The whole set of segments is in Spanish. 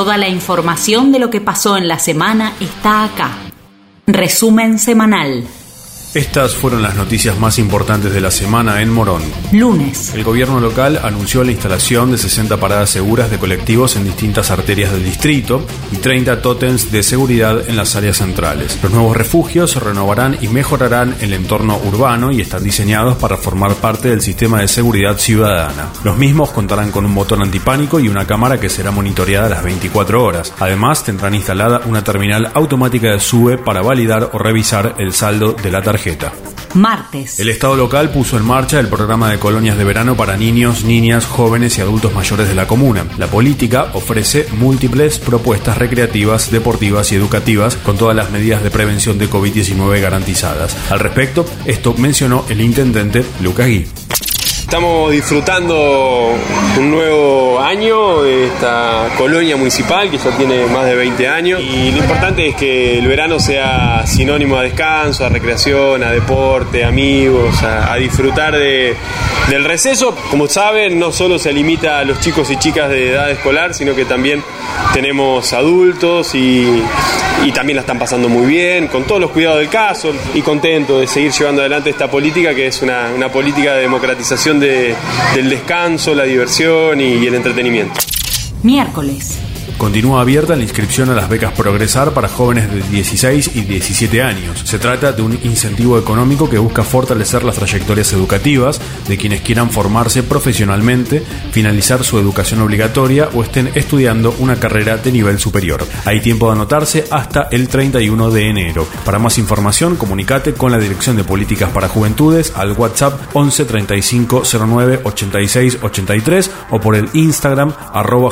Toda la información de lo que pasó en la semana está acá. Resumen semanal. Estas fueron las noticias más importantes de la semana en Morón. Lunes. El gobierno local anunció la instalación de 60 paradas seguras de colectivos en distintas arterias del distrito y 30 tótems de seguridad en las áreas centrales. Los nuevos refugios renovarán y mejorarán el entorno urbano y están diseñados para formar parte del sistema de seguridad ciudadana. Los mismos contarán con un botón antipánico y una cámara que será monitoreada las 24 horas. Además, tendrán instalada una terminal automática de SUBE para validar o revisar el saldo de la tarjeta Martes. El Estado local puso en marcha el programa de colonias de verano para niños, niñas, jóvenes y adultos mayores de la comuna. La política ofrece múltiples propuestas recreativas, deportivas y educativas con todas las medidas de prevención de COVID-19 garantizadas. Al respecto, esto mencionó el intendente Lucas Gui. Estamos disfrutando un nuevo año de esta colonia municipal que ya tiene más de 20 años y lo importante es que el verano sea sinónimo a descanso, a recreación, a deporte, amigos, a, disfrutar de, del receso. Como saben, no solo se limita a los chicos y chicas de edad escolar, sino que también tenemos adultos y, y también la están pasando muy bien, con todos los cuidados del caso y contento de seguir llevando adelante esta política que es una, una política de democratización del descanso, la diversión y el entretenimiento. Miércoles. Continúa abierta la inscripción a las becas Progresar para jóvenes de 16 y 17 años. Se trata de un incentivo económico que busca fortalecer las trayectorias educativas de quienes quieran formarse profesionalmente, finalizar su educación obligatoria o estén estudiando una carrera de nivel superior. Hay tiempo de anotarse hasta el 31 de enero. Para más información, comunicate con la Dirección de Políticas para Juventudes al WhatsApp 11 35 09 86 83 o por el Instagram arroba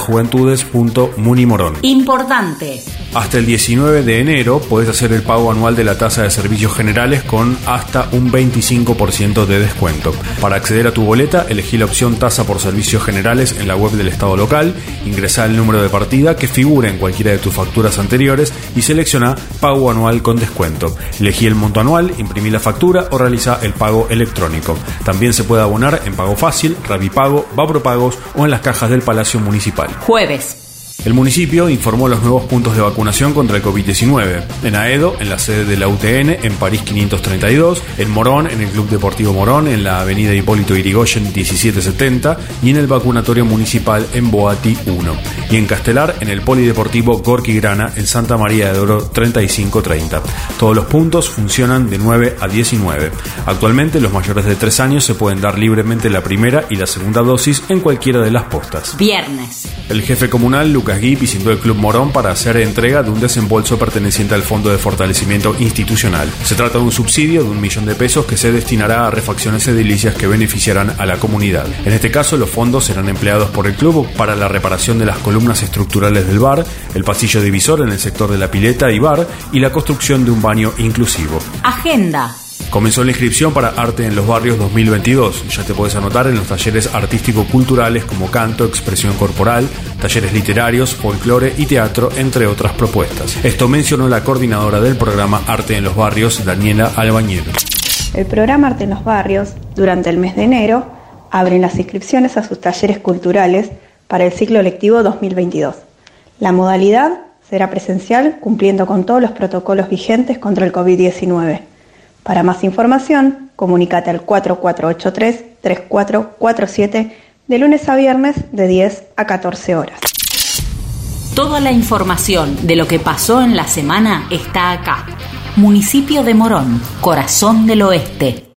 Importante. Hasta el 19 de enero puedes hacer el pago anual de la tasa de servicios generales con hasta un 25% de descuento. Para acceder a tu boleta, elegí la opción tasa por servicios generales en la web del Estado local, ingresa el número de partida que figura en cualquiera de tus facturas anteriores y selecciona pago anual con descuento. Elegí el monto anual, imprimí la factura o realiza el pago electrónico. También se puede abonar en Pago Fácil, Rabipago, Pagos o en las cajas del Palacio Municipal. Jueves. El municipio informó los nuevos puntos de vacunación contra el COVID-19. En Aedo, en la sede de la UTN, en París 532, en Morón, en el Club Deportivo Morón, en la avenida Hipólito Irigoyen 1770 y en el vacunatorio municipal en Boati 1. Y en Castelar, en el Polideportivo Gorki Grana, en Santa María de Oro 3530. Todos los puntos funcionan de 9 a 19. Actualmente, los mayores de 3 años se pueden dar libremente la primera y la segunda dosis en cualquiera de las postas. Viernes. El jefe comunal, Lucas Gui visitó el Club Morón para hacer entrega de un desembolso perteneciente al Fondo de Fortalecimiento Institucional. Se trata de un subsidio de un millón de pesos que se destinará a refacciones edilicias que beneficiarán a la comunidad. En este caso, los fondos serán empleados por el club para la reparación de las columnas estructurales del bar, el pasillo divisor en el sector de la pileta y bar y la construcción de un baño inclusivo. Agenda. Comenzó la inscripción para Arte en los Barrios 2022. Ya te puedes anotar en los talleres artístico-culturales como canto, expresión corporal, talleres literarios, folclore y teatro, entre otras propuestas. Esto mencionó la coordinadora del programa Arte en los Barrios, Daniela Albañero. El programa Arte en los Barrios, durante el mes de enero, abre las inscripciones a sus talleres culturales para el ciclo lectivo 2022. La modalidad será presencial cumpliendo con todos los protocolos vigentes contra el COVID-19. Para más información, comunícate al 4483-3447 de lunes a viernes de 10 a 14 horas. Toda la información de lo que pasó en la semana está acá. Municipio de Morón, Corazón del Oeste.